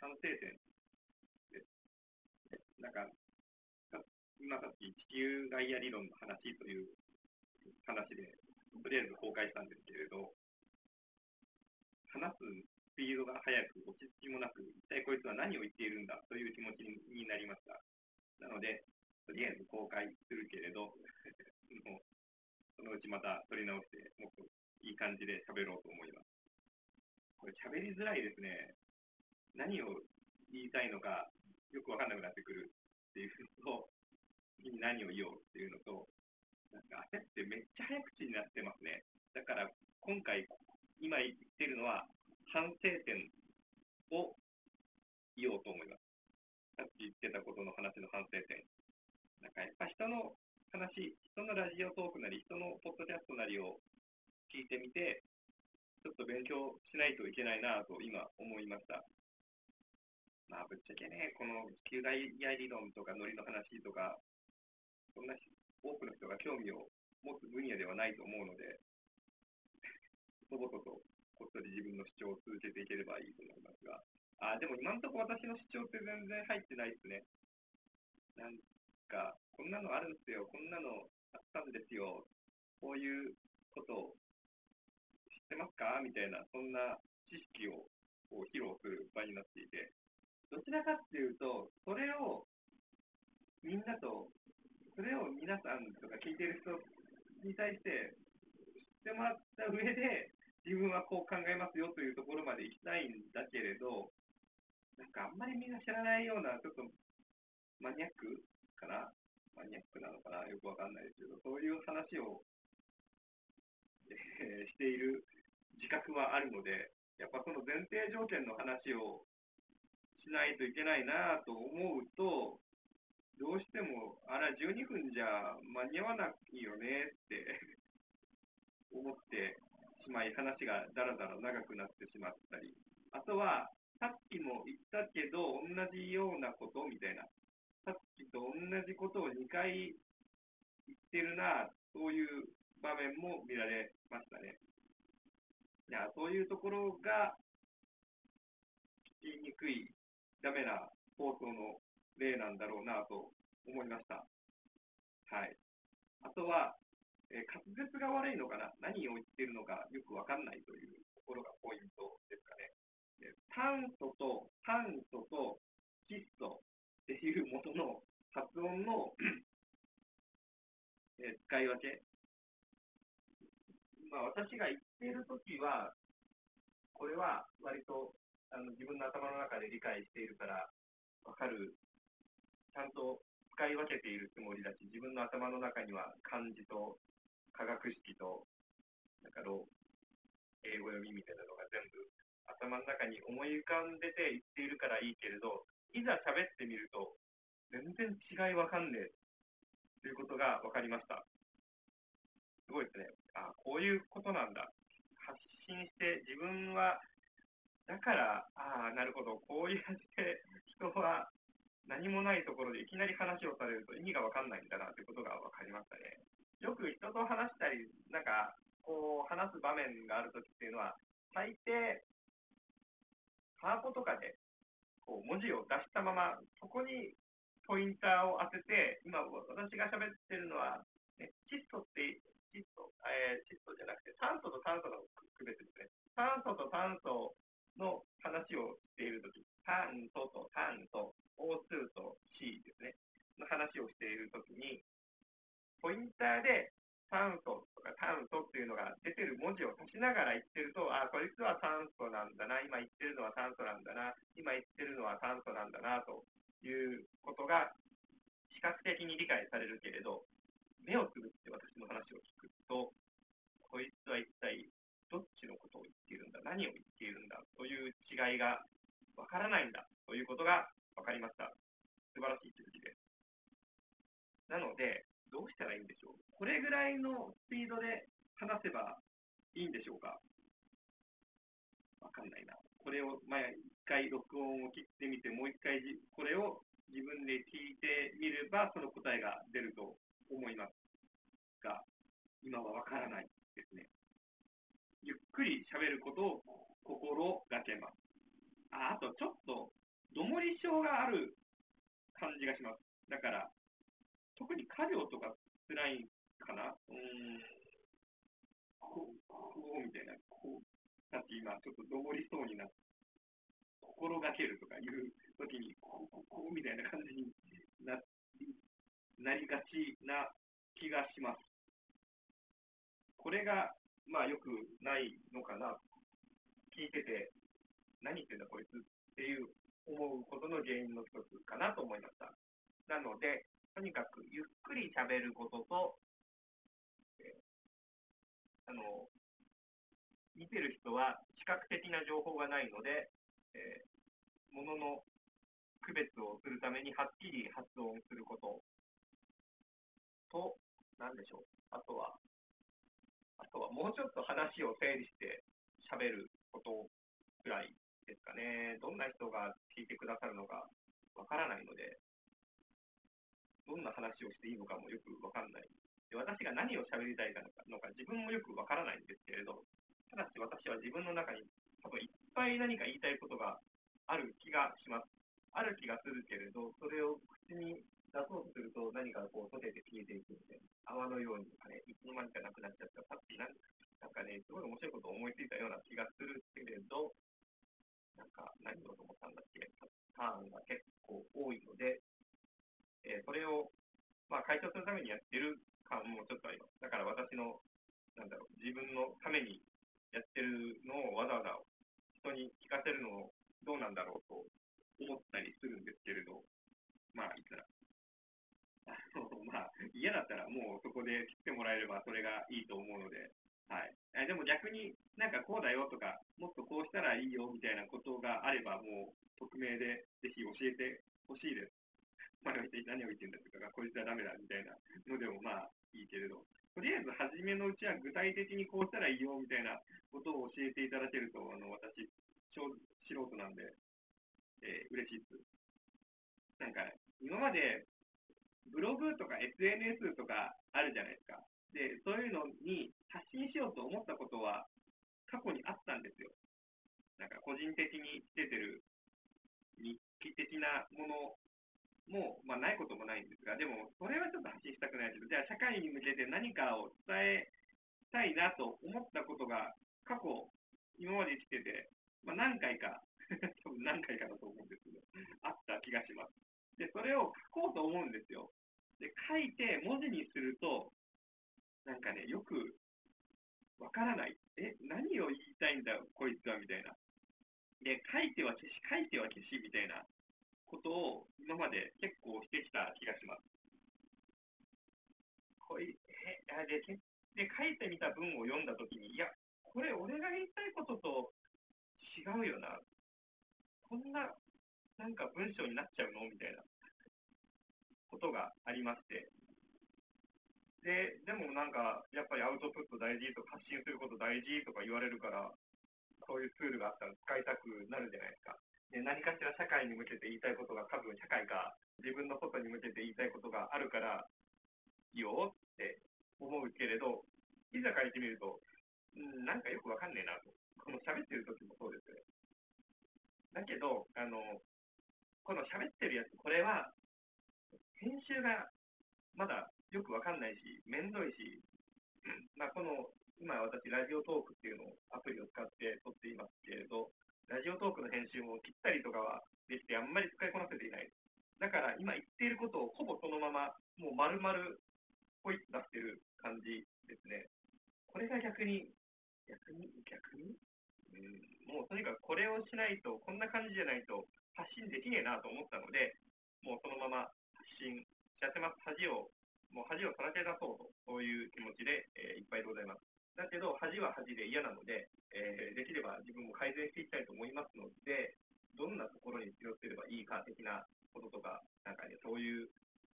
反省点です。なんか、今さっき地球外野理論の話という話で、とりあえず公開したんですけれど、話すスピードが速く、落ち着きもなく、一体こいつは何を言っているんだという気持ちになりました。なので、とりあえず公開するけれど、も うそのうちまた取り直して、もっといい感じで喋ろうと思います。これ喋りづらいですね。何を言いたいのかよくわかんなくなってくるっていうのと、次に何を言おうっていうのと、なんか焦ってめっちゃ早口になってますね。だから今回、今言ってるのは反省点を言おうと思います。さっき言ってたことの話の反省点。なんかやっぱ人の話、人のラジオトークなり、人のポッドキャストなりを聞いてみて、ちょっと勉強しないといけないなと今思いました。ぶっちゃけね、この地球外野理論とかノリの話とか、そんな多くの人が興味を持つ分野ではないと思うので、とぼととこっそり自分の主張を続けていければいいと思いますが、あ、でも今のところ私の主張って全然入ってないですね。なんか、こんなのあるんですよ、こんなのあったんですよ、こういうことを知ってますか？みたいな、そんな知識をこう披露する場になっていて、どちらかっていうと、それをみんなと、それを皆さんとか聞いてる人に対して知ってもらった上で、自分はこう考えますよというところまで行きたいんだけれど、なんかあんまりみんな知らないような、ちょっとマニアックかな、マニアックなのかな、よくわかんないですけど、そういう話を、えー、している自覚はあるので、やっぱその前提条件の話をしないといけないなと思うと、どうしても、あら、12分じゃ間に合わないよねって 思ってしまい、話がだらだら長くなってしまったり、あとは、さっきも言ったけど、同じようなことみたいな、さっきと同じことを2回言ってるな、そういう場面も見られましたね。いや、そういうところが、聞きにくい、ダメな放送の例なんだろうなと思いました。はい。あとは、えー、滑舌が悪いのかな？何を言っているのかよくわかんないというところがポイントですかね。炭素と炭素と窒素っていうものの発音のえ使い分け。まあ、私が言っているときは、これは割とあの自分の頭の中で理解しているからわかる、ちゃんと使い分けているつもりだし、自分の頭の中には漢字と科学式と、なんか英語読みみたいなのが全部頭の中に思い浮かんでて言っているからいいけれど、いざ喋ってみると、全然違いわかんねえということが分かりました。すごいですね。あこういうことなんだ。発信して自分は、だから、ああ、なるほど、こういう感じで人は何もないところでいきなり話をされると意味が分かんないんだなということが分かりましたね。よく人と話したり、なんか、こう話す場面があるときっていうのは、大抵パワポとかでこう文字を出したまま、そこにポインターを当てて、今私が喋ってるのは、ね、窒素って、窒素、えー、窒素じゃなくて酸素と酸素の区別ですね。酸素と酸素の話をしているとき、酸素と酸素、O2 と C ですね、の話をしているときに、ポインターで酸素とか炭素っていうのが出てる文字を足しながら言ってると、ああ、こいつは酸素なんだな、今言ってるのは酸素なんだな、今言ってるのは酸素なんだな、ということが視覚的に理解されるけれど、目をつぶって私の話を聞くと、こいつは一体どっちのことを言っているんだ、何を言っているんだという違いがわからないんだということが分かりました。素晴らしい気づきです。なので、どうしたらいいんでしょう？これぐらいのスピードで話せばいいんでしょうか？わかんないな。これを、まあ、一回録音を切ってみて、もう一回これを自分で聞いてみれば、その答えが出ると思いますが、今はわからないですね。ゆっくり喋ることを心がけます。ああと、ちょっとどもり症がある感じがします。だから、特に家業とか辛いかな？うん。こう、こうみたいな、こう、だって今、ちょっとどもりそうになって、心がけるとかいう時に、こう、こう、こうみたいな感じにななりがちな気がします。これが、まあ、よくないのかな？聞いてて、何言ってんだこいつっていう思うことの原因の一つかなと思いました。なので、とにかくゆっくり喋ることと、えー、あの、見てる人は視覚的な情報がないので、えー、ものの区別をするためにはっきり発音することと、何でしょう。あとは、あとはもうちょっと話を整理して喋ることぐらいですかね。どんな人が聞いてくださるのかわからないので、どんな話をしていいのかもよくわかんない。で私が何を喋りたいかのか自分もよくわからないんですけれど、ただし私は自分の中に多分いっぱい何か言いたいことがある気がします。ある気がするけれど、それを口に出そうとすると何かこう溶けて消えていくので、泡のように、あれ、いつの間にかなくなっちゃった、さっきなんかね、すごい面白いことを思いついたような気がするけれど、なんか何をと思ったんだっけ、ターンが結構多いので、えー、それを、まあ、解消するためにやってる感もちょっとあります。だから私の、なんだろう、自分のためにやってるのをわざわざ人に聞かせるのをどうなんだろうと思ったりするんですけれど、まあ、いくらあの、まあ、嫌だったらもうそこで切ってもらえればそれがいいと思うので、はい。でも逆になんかこうだよとか、もっとこうしたらいいよみたいなことがあれば、もう匿名でぜひ教えてほしいです。まあ、何を言ってんだとか、こいつはダメだみたいなのでもまあいいけれど、とりあえず初めのうちは具体的にこうしたらいいよみたいなことを教えていただけると、あの私、素人なんで、えー、嬉しいです。なんか、今までブログとか SNS とかあるじゃないですか。で、そういうのに発信しようと思ったことは過去にあったんですよ。なんか個人的につけてる日記的なものもう、まあ、ないこともないんですが、でもそれはちょっと発信したくないけど、じゃあ社会に向けて何かを伝えたいなと思ったことが過去、今まで生きてて、まあ、何回か 多分何回かだと思うんですけど、あった気がします。で、それを書こうと思うんですよ。で、書いて文字にすると、なんかね、よくわからない。え、何を言いたいんだ、こいつは、みたいな。で、書いては消し、書いては消し、みたいなことを今まで結構してきた気がします。こいえでで、書いてみた文を読んだときに、いや、これ俺が言いたいことと違うよな。こんな、なんか文章になっちゃうのみたいな。ことがありまして、で、でもなんか、やっぱりアウトプット大事とか発信すること大事とか言われるから、そういうツールがあったら使いたくなるじゃないですか。何かしら社会に向けて言いたいことが多分社会が自分のことに向けて言いたいことがあるからいいよって思うけれど、いざ書いてみると、んなんかよくわかんねえなと。この喋ってる時もそうですね。だけど、あの、この喋ってるやつ、これは編集がまだよくわかんないし、めんどいし、まあ、この、今私、ラジオトークっていうのをアプリを使って撮っていますけれど、ラジオトークの編集も切ったりとかはできて、あんまり使いこなせていない。だから今言っていることをほぼそのまま、もう丸々ポイッと出してる感じですね。これが逆に、逆に、逆に、うん、もうとにかくこれをしないと、こんな感じじゃないと発信できねえなと思ったので、もうそのまま発信しちゃってます。恥を、もう恥をさらけ出そうと、そういう気持ちで、えー、いっぱいでございます。だけど、恥は恥で嫌なので、えー、できれば自分も改善していきたいと思いますので、どんなところに気をつければいいか的なこととか、なんかね、そういう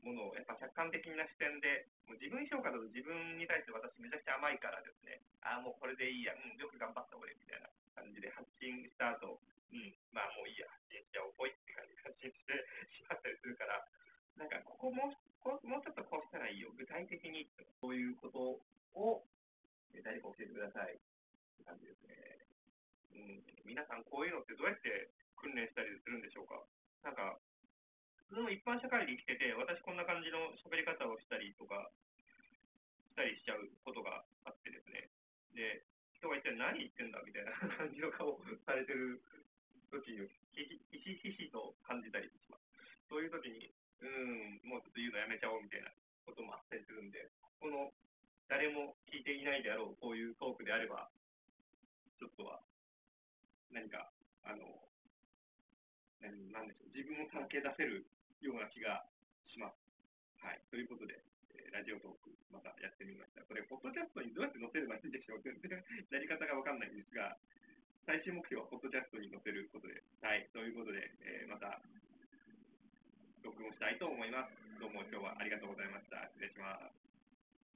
ものをやっぱ客観的な視点で、もう自分評価だと自分に対して私めちゃくちゃ甘いからですね、ああ、もうこれでいいや、うん、よく頑張った俺みたいな感じで発信した後、うん、まあもういいや、発信しちゃおう、ぽいって感じで発信してしまったりするから、なんかここもこもうちょっとこうしたらいいよ、具体的に。そういうことを誰か教えてくださいって感じですね。うん、皆さん、こういうのってどうやって訓練したりするんでしょうか？普通の一般社会で生きてて、私こんな感じの喋り方をしたりとか、したりしちゃうことがあってですね。で、人が一体何言ってんだみたいな 感じの顔をされてる時に、ひしひしと感じたりします。そういう時に、うん、もうちょっと言うのやめちゃおうみたいなこともあったりするんで、この誰も聞いていないであろうこういうトークであれば、ちょっとは何か、あの、何なんでしょう、自分を助け出せるような気がします。はい、ということで、えー、ラジオトーク、またやってみました。これ、ポッドキャストにどうやって載せればいいんでしょう全然、やり方がわかんないんですが、最終目標はポッドキャストに載せることです。はい、ということで、えー、また、録音したいと思います。どうも今日はありがとうございました。失礼します。